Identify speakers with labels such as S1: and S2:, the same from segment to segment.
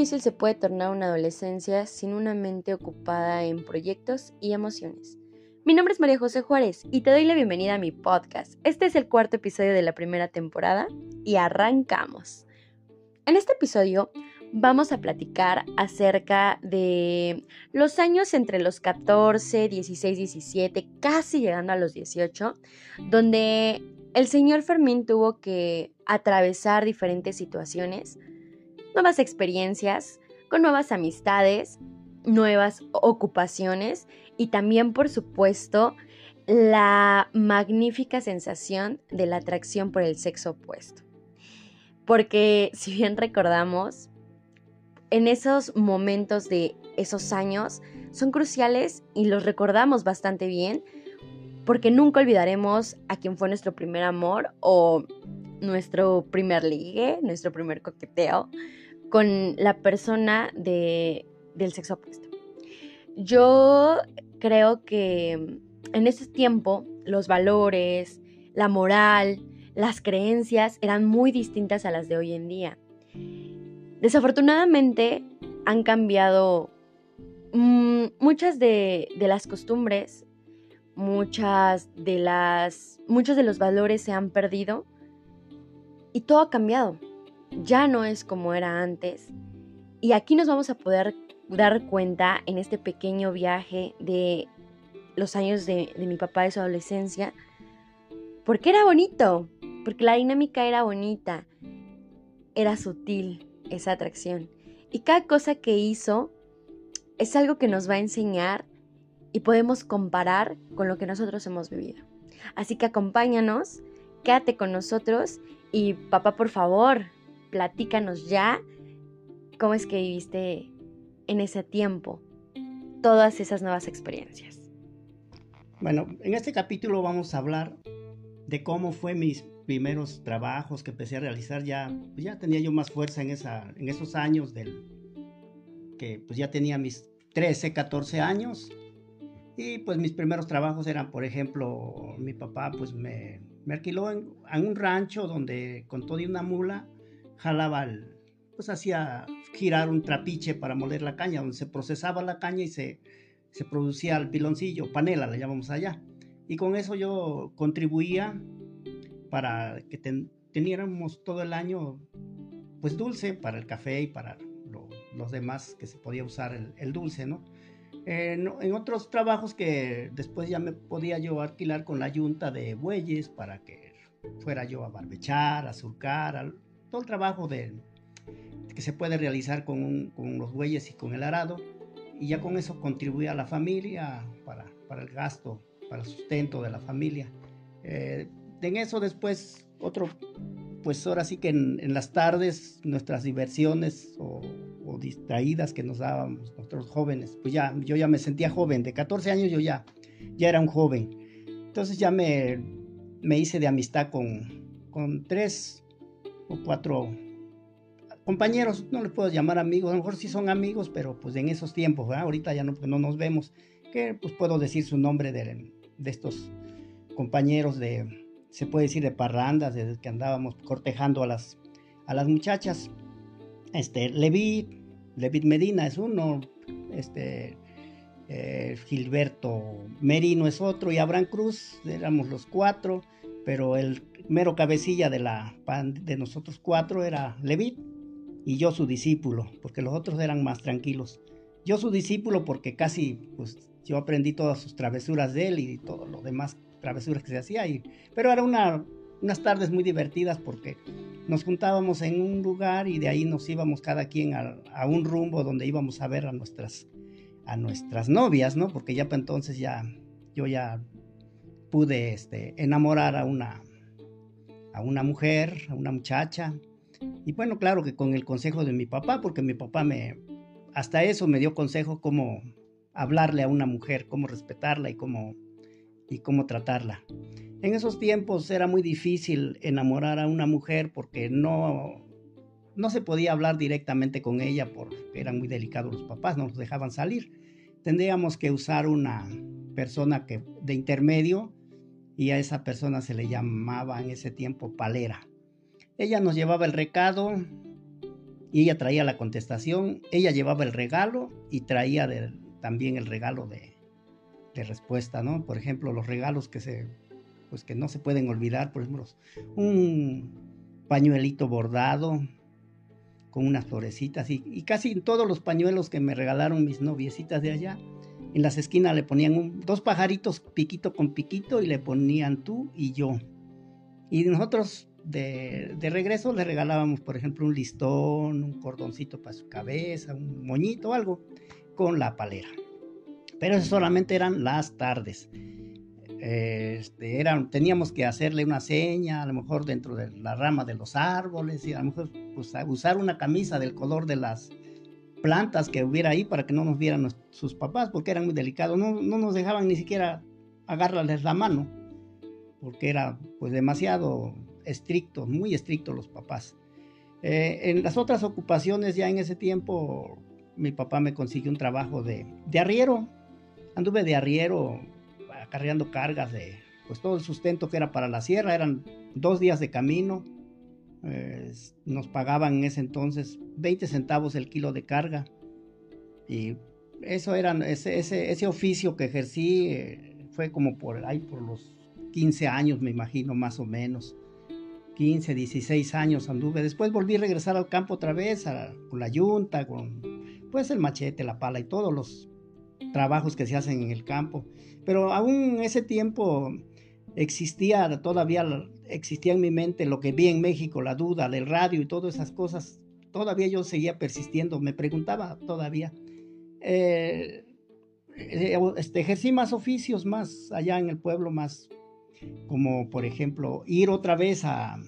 S1: difícil se puede tornar una adolescencia sin una mente ocupada en proyectos y emociones. Mi nombre es María José Juárez y te doy la bienvenida a mi podcast. Este es el cuarto episodio de la primera temporada y arrancamos. En este episodio vamos a platicar acerca de los años entre los 14, 16, 17, casi llegando a los 18, donde el señor Fermín tuvo que atravesar diferentes situaciones, nuevas experiencias, con nuevas amistades, nuevas ocupaciones y también, por supuesto, la magnífica sensación de la atracción por el sexo opuesto. Porque si bien recordamos, en esos momentos de esos años son cruciales y los recordamos bastante bien porque nunca olvidaremos a quien fue nuestro primer amor o nuestro primer ligue, nuestro primer coqueteo con la persona de, del sexo opuesto. Yo creo que en ese tiempo los valores, la moral, las creencias eran muy distintas a las de hoy en día. Desafortunadamente han cambiado mm, muchas de, de, las costumbres, muchas de las, muchos de los valores se han perdido y todo ha cambiado. Ya no es como era antes. Y aquí nos vamos a poder dar cuenta en este pequeño viaje de los años de, mi papá de su adolescencia, porque era bonito, porque la dinámica era bonita, era sutil esa atracción. Y cada cosa que hizo es algo que nos va a enseñar y podemos comparar con lo que nosotros hemos vivido. Así que acompáñanos, quédate con nosotros y papá, por favor, platícanos ya cómo es que viviste en ese tiempo todas esas nuevas experiencias.
S2: Bueno, en este capítulo vamos a hablar de cómo fue mis primeros trabajos que empecé a realizar ya, pues ya tenía yo más fuerza en, esa, en esos años del que pues ya tenía mis 13, 14 años y pues mis primeros trabajos eran, por ejemplo, mi papá pues me, me alquiló en, un rancho donde con todo y una mula jalaba pues hacía girar un trapiche para moler la caña, donde se procesaba la caña y se, se producía el piloncillo, panela le llamamos allá. Y con eso yo contribuía para que teniéramos todo el año pues dulce para el café y para los demás que se podía usar el, dulce, ¿no? en otros trabajos que después ya me podía yo alquilar con la yunta de bueyes para que fuera yo a barbechar, a surcar, todo el trabajo de, que se puede realizar con, con, los bueyes y con el arado. Y ya con eso contribuía a la familia para, para el gasto, para el sustento de la familia. Eh, en eso después otro, pues ahora sí que en, las tardes nuestras diversiones o, distraídas que nos dábamos nosotros jóvenes, pues ya, yo ya me sentía joven, de 14 años yo ya, ya era un joven. Entonces ya me, me hice de amistad con, con tres o cuatro compañeros, no les puedo llamar amigos, a lo mejor sí son amigos, pero pues en esos tiempos, ahorita ya no, no nos vemos, que pues puedo decir su nombre de, de estos compañeros de, se puede decir, de parrandas, desde que andábamos cortejando a las, a las muchachas. Este, Levit, Levit Medina es uno, este, eh, Gilberto Merino es otro, y Abraham Cruz, éramos los cuatro, pero el mero cabecilla de, la, de nosotros cuatro era Levit, y yo su discípulo, porque los otros eran más tranquilos. Yo su discípulo porque casi, pues, yo aprendí todas sus travesuras de él y todo lo demás travesuras que se hacía. Y, pero era una, unas tardes muy divertidas porque nos juntábamos en un lugar y de ahí nos íbamos cada quien a, un rumbo donde íbamos a ver a nuestras, a nuestras novias, ¿no? Porque ya para entonces ya yo ya pude este, enamorar a una, una mujer, a una muchacha. Y bueno, claro que con el consejo de mi papá, porque mi papá me, hasta eso me dio consejo cómo hablarle a una mujer, cómo respetarla y cómo y cómo tratarla. En esos tiempos era muy difícil enamorar a una mujer porque no, no se podía hablar directamente con ella porque eran muy delicados los papás, no nos dejaban salir. Tendríamos que usar una persona que, de intermedio y a esa persona se le llamaba en ese tiempo palera. Ella nos llevaba el recado y ella traía la contestación, ella llevaba el regalo y traía también el regalo de, de, respuesta, ¿no? Por ejemplo, los regalos que se, pues que no se pueden olvidar, por ejemplo, un pañuelito bordado con unas florecitas y, y casi todos los pañuelos que me regalaron mis noviecitas de allá, en las esquinas le ponían dos pajaritos piquito con piquito y le ponían tú y yo. Y nosotros de, regreso le regalábamos, por ejemplo, un listón, un cordoncito para su cabeza, un moñito, algo, con la palera. Pero eso solamente eran las tardes. Este, eran, teníamos que hacerle una seña, a lo mejor dentro de la rama de los árboles, y a lo mejor pues, usar una camisa del color de las plantas que hubiera ahí para que no nos vieran sus papás, porque eran muy delicados. No, no nos dejaban ni siquiera agarrarles la mano, porque era pues demasiado estrictos, muy estrictos los papás. Eh, en las otras ocupaciones, ya en ese tiempo, mi papá me consiguió un trabajo de, de arriero. Anduve de arriero acarreando cargas de pues todo el sustento que era para la sierra. Eran dos días de camino. Nos pagaban en ese entonces 20 centavos el kilo de carga. Y eso era, ese, ese, ese oficio que ejercí eh, fue como por ahí, por los 15 años, me imagino, más o menos. 15, 16 años anduve. Después volví a regresar al campo otra vez, con la yunta, con pues el machete, la pala y todos los trabajos que se hacen en el campo. Pero aún en ese tiempo existía todavía, existía en mi mente lo que vi en México, la duda del radio y todas esas cosas. Todavía yo seguía persistiendo, me preguntaba todavía. Eh, eh, este, ejercí más oficios más allá en el pueblo, más como por ejemplo ir otra vez a,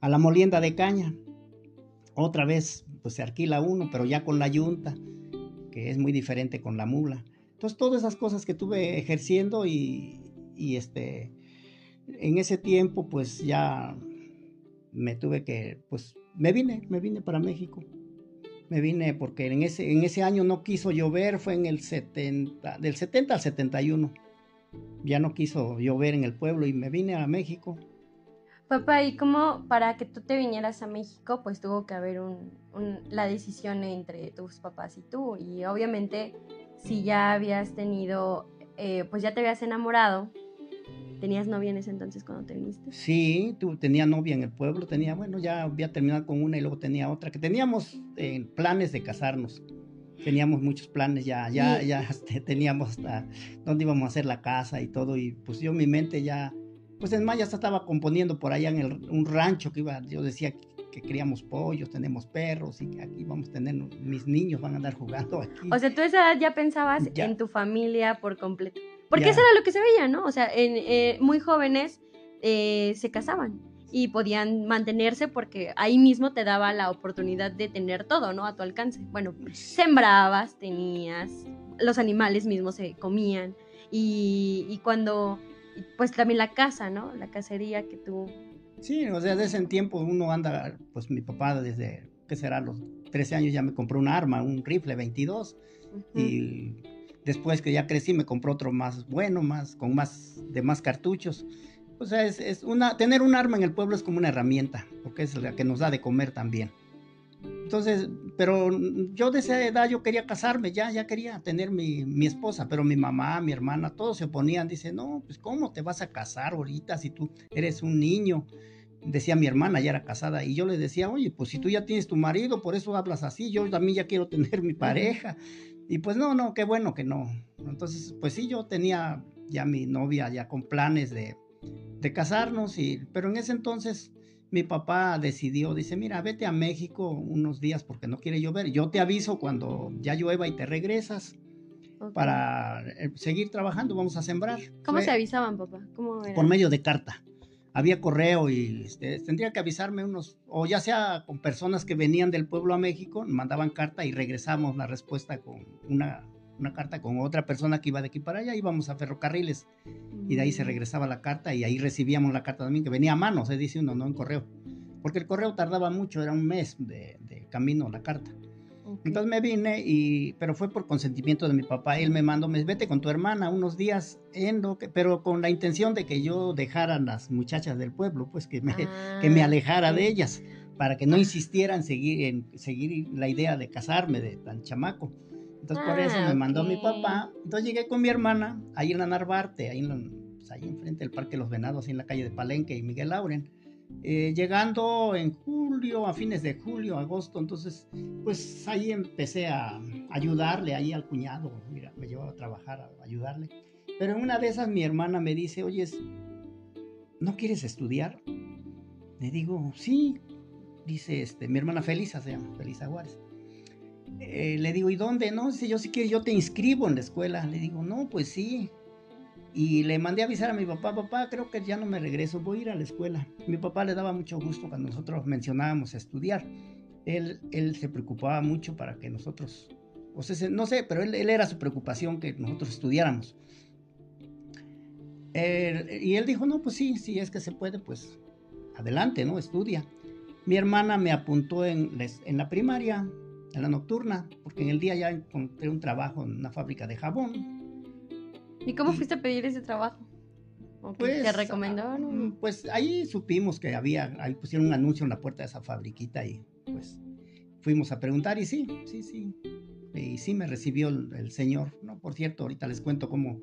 S2: la molienda de caña. Otra vez pues se alquila uno, pero ya con la yunta, que es muy diferente con la mula. Entonces todas esas cosas que tuve ejerciendo y, este, en ese tiempo pues ya me tuve que, pues me vine, me vine para México. Me vine porque en ese, en ese año no quiso llover, fue en el 70, del 70 al 71 ya no quiso llover en el pueblo y me vine a México.
S1: Papá, ¿y cómo para que tú te vinieras a México, pues tuvo que haber un, la decisión entre tus papás y tú? Y obviamente, si ya habías tenido, eh, pues ya te habías enamorado, ¿tenías novia en ese entonces cuando te viniste?
S2: Sí, tú, tenía novia en el pueblo, tenía, bueno, ya había terminado con una y luego tenía otra, que teníamos eh, planes de casarnos teníamos muchos planes ya, ya, ya este, teníamos hasta dónde íbamos a hacer la casa y todo, y pues yo mi mente ya, pues en más ya estaba componiendo por allá en el, un rancho que iba, yo decía que, queríamos pollos, tenemos perros y que aquí vamos a tener, mis niños van a andar jugando aquí.
S1: O sea, tú esa edad ya pensabas en tu familia por completo. Porque eso era lo que se veía, ¿no? O sea, en, eh, muy jóvenes eh, se casaban y podían mantenerse porque ahí mismo te daba la oportunidad de tener todo, ¿no? A tu alcance. Bueno, sembrabas, tenías, los animales mismos se comían y, cuando, pues también la casa, ¿no? La cacería que tú...
S2: Sí, o sea, desde ese tiempo uno anda, pues mi papá desde, ¿qué será? Los 13 años ya me compró un arma, un rifle 22 y después que ya crecí me compró otro más bueno, más con más de más cartuchos o sea, es, una, tener un arma en el pueblo es como una herramienta, porque es la que nos da de comer también. Entonces, pero yo de esa edad yo quería casarme, ya, ya quería tener mi, mi esposa, pero mi mamá, mi hermana, todos se oponían, dice, no, pues ¿cómo te vas a casar ahorita si tú eres un niño? Decía mi hermana, ya era casada, y yo le decía, oye, pues si tú ya tienes tu marido, por eso hablas así, yo también ya quiero tener mi pareja. Y pues no, no, qué bueno que no. Entonces, pues sí, yo tenía ya mi novia ya con planes de, de casarnos, y, pero en ese entonces mi papá decidió, dice, mira, vete a México unos días porque no quiere llover, yo te aviso cuando ya llueva y te regresas para eh, seguir trabajando, vamos a sembrar.
S1: ¿Cómo se avisaban, papá?
S2: Por medio de carta. Había correo y este, tendría que avisarme unos, o ya sea con personas que venían del pueblo a México, mandaban carta y regresamos la respuesta con una una carta con otra persona que iba de aquí para allá, íbamos a ferrocarriles y de ahí se mm. regresaba la carta y ahí recibíamos la carta también, que venía a mano, se dice uno, no en correo, porque el correo tardaba mucho, era un mes de, camino la carta. Entonces me vine, y, pero fue por consentimiento de mi papá. Él me mandó, me vete con tu hermana unos días, en lo que, pero con la intención de que yo dejara a las muchachas del pueblo, pues que me, que me ah, alejara de ellas para que no insistiera en seguir, en seguir la idea de casarme de tan chamaco. Entonces por eso me
S1: Ah,
S2: mandó mi
S1: ok.
S2: papá. Entonces llegué con mi hermana ahí en la Narvarte, ahí, en pues, ahí enfrente del Parque Los Venados, ahí en la calle de Palenque y Miguel Lauren. Eh, llegando en julio, a fines de julio, agosto, entonces pues ahí empecé a ayudarle ahí al cuñado, mira, me llevaba a trabajar a ayudarle. Pero en una de esas mi hermana me dice, oye, ¿no quieres estudiar? Le digo, sí, dice este, mi hermana Felisa se llama, Felisa Juárez. Eh, le digo, ¿y dónde? No, dice, yo sí quiero, yo te inscribo en la escuela. Le digo, no, pues sí. Y le mandé a avisar a mi papá, papá, creo que ya no me regreso, voy a ir a la escuela. Mi papá le daba mucho gusto cuando nosotros mencionábamos estudiar. Él, él se preocupaba mucho para que nosotros, o sea, se- no sé, pero él, él era su preocupación que nosotros estudiáramos. Y él dijo, no, pues sí, si es que se puede, pues adelante, ¿no? Estudia. Mi hermana me apuntó en, les- en la primaria, en la nocturna, porque en el día ya encontré un trabajo en una fábrica de jabón.
S1: ¿Y cómo fuiste a pedir ese trabajo? ¿O
S2: Pues,
S1: ¿Te recomendaron?
S2: ah, Pues ahí supimos que había, ahí pusieron un anuncio en la puerta de esa fabriquita y pues fuimos a preguntar y sí, sí, sí. Y sí me recibió el, el señor, ¿no? Por cierto, ahorita les cuento cómo,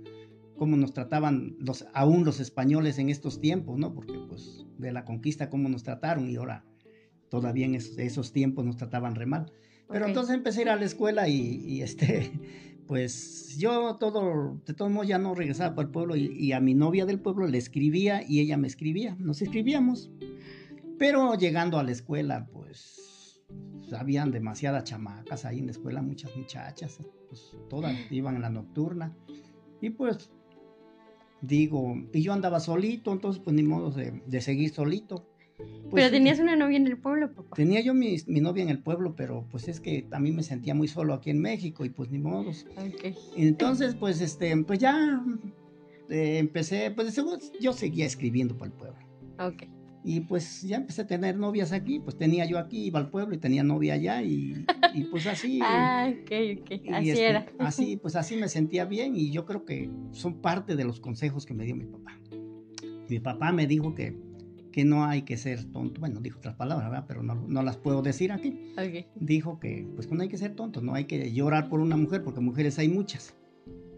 S2: cómo nos trataban los, aún los españoles en estos tiempos, ¿no? Porque pues de la conquista cómo nos trataron y ahora todavía en esos, esos tiempos nos trataban re mal. Pero
S1: Ok.
S2: entonces empecé a ir a la escuela y, y, este, pues yo todo, de todos modos ya no regresaba para el pueblo y, y a mi novia del pueblo le escribía y ella me escribía, nos escribíamos. Pero llegando a la escuela, pues habían demasiadas chamacas ahí en la escuela, muchas muchachas, pues todas iban en la nocturna. Y pues digo, y yo andaba solito, entonces pues ni modo de, de seguir solito. Pues,
S1: Pero tenías una novia en el pueblo, papá.
S2: Tenía yo mi, mi novia en el pueblo, pero pues es que también me sentía muy solo aquí en México y pues ni modos.
S1: Ok.
S2: Entonces, pues este, pues ya eh, empecé, pues yo seguía escribiendo para el pueblo.
S1: Ok.
S2: Y pues ya empecé a tener novias aquí, pues tenía yo aquí, iba al pueblo y tenía novia allá y, y pues así.
S1: Ah, ok, ok. Así
S2: este,
S1: era.
S2: Así, pues así me sentía bien y yo creo que son parte de los consejos que me dio mi papá. Mi papá me dijo que, que no hay que ser tonto, bueno, dijo otras palabras, ¿verdad? Pero no, no las puedo decir aquí.
S1: Ok.
S2: Dijo que pues que no hay que ser tonto, no hay que llorar por una mujer, porque mujeres hay muchas.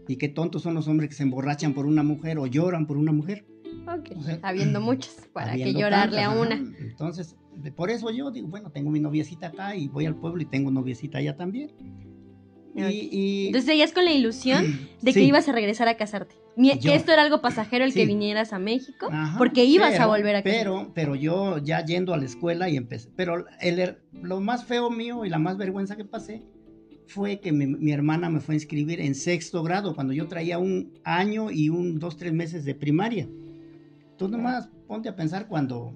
S2: Y que tontos son los hombres que se emborrachan por una mujer o lloran por una mujer.
S1: Ok.
S2: O sea,
S1: Habiendo muchas, ¿para qué
S2: habiendo
S1: llorarle a
S2: tantas,
S1: una?
S2: ajá. Entonces, por eso yo digo, bueno, tengo mi noviecita acá y voy al pueblo y tengo noviecita allá también. Y,
S1: Ok.
S2: y-
S1: Entonces seguías con la ilusión de que
S2: Sí.
S1: ibas a regresar a casarte. Mi-
S2: Yo.
S1: Esto era algo pasajero el que vinieras a México,
S2: Ajá,
S1: porque ibas a volver a.
S2: Pero, pero yo ya yendo a la escuela y empecé. Pero el, er- lo más feo mío y la más vergüenza que pasé fue que mi, mi hermana me fue a inscribir en sexto grado cuando yo traía un año y un dos, tres meses de primaria. Tú nomás ponte a pensar cuando,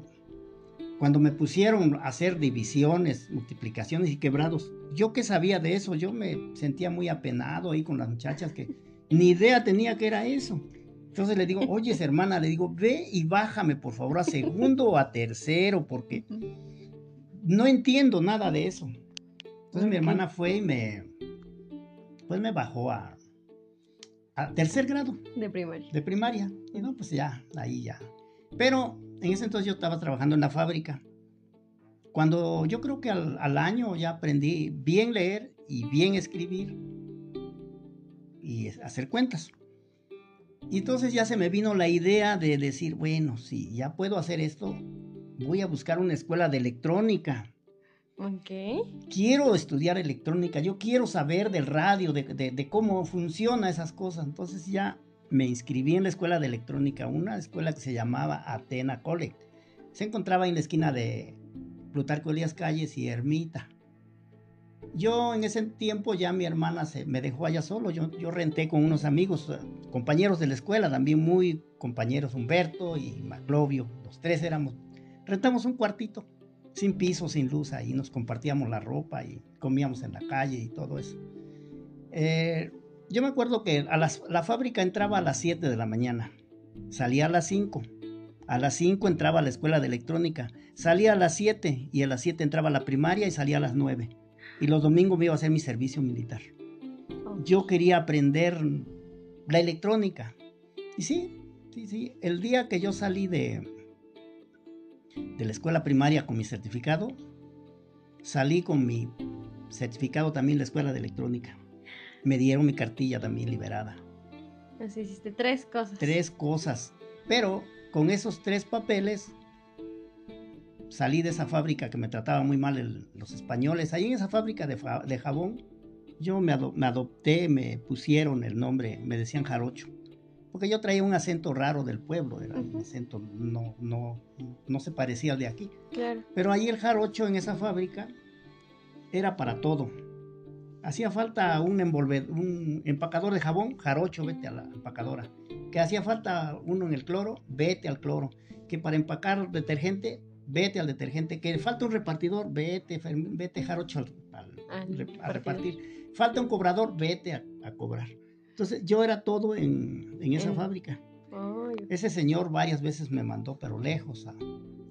S2: cuando me pusieron a hacer divisiones, multiplicaciones y quebrados. Yo que sabía de eso, yo me sentía muy apenado ahí con las muchachas que ni idea tenía que era eso. Entonces le digo, oye, hermana, le digo, ve y bájame por favor a segundo o a tercero, porque no entiendo nada de eso. Entonces mi hermana fue y me, pues me bajó a, a tercer grado
S1: De primaria.
S2: de primaria. Y no, pues ya, ahí ya. Pero en ese entonces yo estaba trabajando en la fábrica. Cuando yo creo que al, al año ya aprendí bien leer y bien escribir y hacer cuentas. Y entonces ya se me vino la idea de decir, bueno, si ya puedo hacer esto, voy a buscar una escuela de electrónica
S1: Ok.
S2: quiero estudiar electrónica, yo quiero saber del radio, de, de- de cómo funciona esas cosas. Entonces ya me inscribí en la escuela de electrónica, una escuela que se llamaba Atena College. Se encontraba en la esquina de Plutarco Elías Calles y Ermita. Yo en ese tiempo ya mi hermana se me dejó allá solo, yo, yo renté con unos amigos, eh, compañeros de la escuela, también muy compañeros, Humberto y Maclovio, los tres éramos, rentamos un cuartito sin piso, sin luz, ahí nos compartíamos la ropa y comíamos en la calle y todo eso. Eh, yo me acuerdo que a las- la fábrica entraba a las 7 de la mañana, salía a las 5. A las 5 entraba a la escuela de electrónica, salía a las 7 y a las 7 entraba a la primaria y salía a las 9. Y los domingos me iba a hacer mi servicio militar. Yo quería aprender la electrónica. Y sí, sí, sí. El día que yo salí de, de la escuela primaria con mi certificado, salí con mi certificado también en la escuela de electrónica. Me dieron mi cartilla también liberada.
S1: Así hiciste tres cosas.
S2: Tres cosas. Pero con esos tres papeles salí de esa fábrica que me trataba muy mal los españoles. Ahí en esa fábrica de, jabón, yo me, me, adopté, me pusieron el nombre, me decían jarocho. Porque yo traía un acento raro del pueblo, era un acento no, no, no se parecía al de aquí.
S1: Claro.
S2: Pero ahí el jarocho en esa fábrica era para todo. Hacía falta un, un empacador de jabón, jarocho, vete a la empacadora. Que hacía falta uno en el cloro, vete al cloro. Que para empacar detergente, vete al detergente, que falta un repartidor, vete, vete jarocho a repartir. Falta un cobrador, vete a, cobrar. Entonces yo era todo en, esa fábrica. Ese señor varias veces me mandó, pero lejos,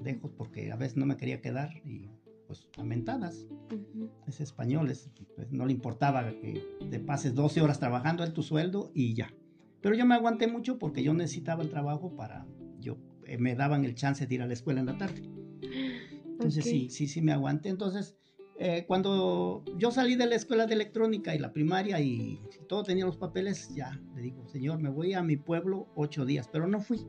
S2: lejos, porque a veces no me quería quedar y pues amentadas. Ese español, pues, no le importaba que te pases 12 horas trabajando en tu sueldo y ya. Pero yo me aguanté mucho porque yo necesitaba el trabajo para, yo, eh, me daban el chance de ir a la escuela en la tarde. Entonces sí, sí, sí me aguanté. Entonces, eh, cuando yo salí de la escuela de electrónica y la primaria y todo tenía los papeles, ya le digo, señor, me voy a mi pueblo ocho días, pero no fui.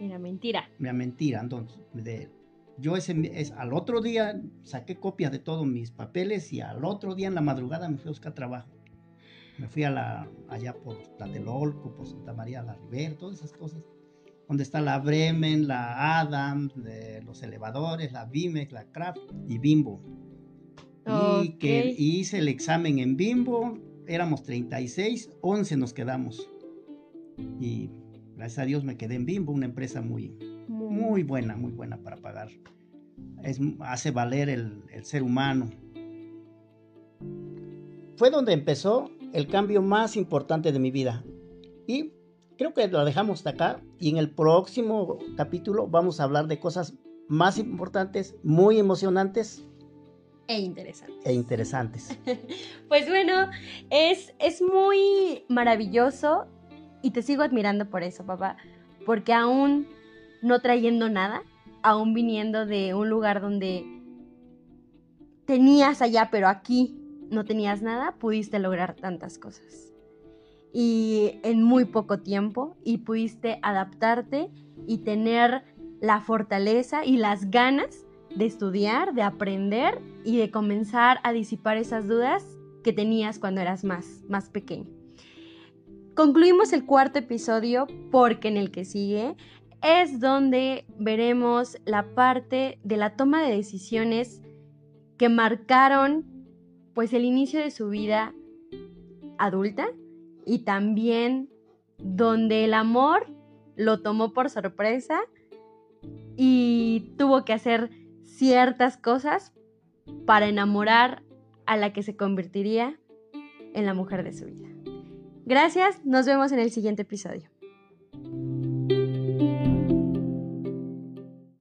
S1: Era mentira.
S2: Era mentira, entonces, de, yo ese, es, al otro día saqué copias de todos mis papeles y al otro día en la madrugada me fui a buscar trabajo. Me fui a la, allá por Tlatelolco, por Santa María la Ribera, todas esas cosas donde está la Bremen, la Adam, los elevadores, la Bimex, la Kraft y Bimbo. Y que hice el examen en Bimbo, éramos 36, 11 nos quedamos. Y gracias a Dios me quedé en Bimbo, una empresa muy, muy buena, muy buena para pagar. Es, hace valer el, el ser humano. Fue donde empezó el cambio más importante de mi vida. Y creo que lo dejamos hasta acá y en el próximo capítulo vamos a hablar de cosas más importantes, muy emocionantes.
S1: E interesantes.
S2: E interesantes.
S1: pues bueno, es, es muy maravilloso y te sigo admirando por eso, papá, porque aún no trayendo nada, aún viniendo de un lugar donde tenías allá, pero aquí no tenías nada, pudiste lograr tantas cosas y en muy poco tiempo y pudiste adaptarte y tener la fortaleza y las ganas de estudiar, de aprender y de comenzar a disipar esas dudas que tenías cuando eras más, más pequeño. Concluimos el cuarto episodio porque en el que sigue es donde veremos la parte de la toma de decisiones que marcaron pues el inicio de su vida adulta y también donde el amor lo tomó por sorpresa y tuvo que hacer ciertas cosas para enamorar a la que se convertiría en la mujer de su vida. Gracias, nos vemos en el siguiente episodio.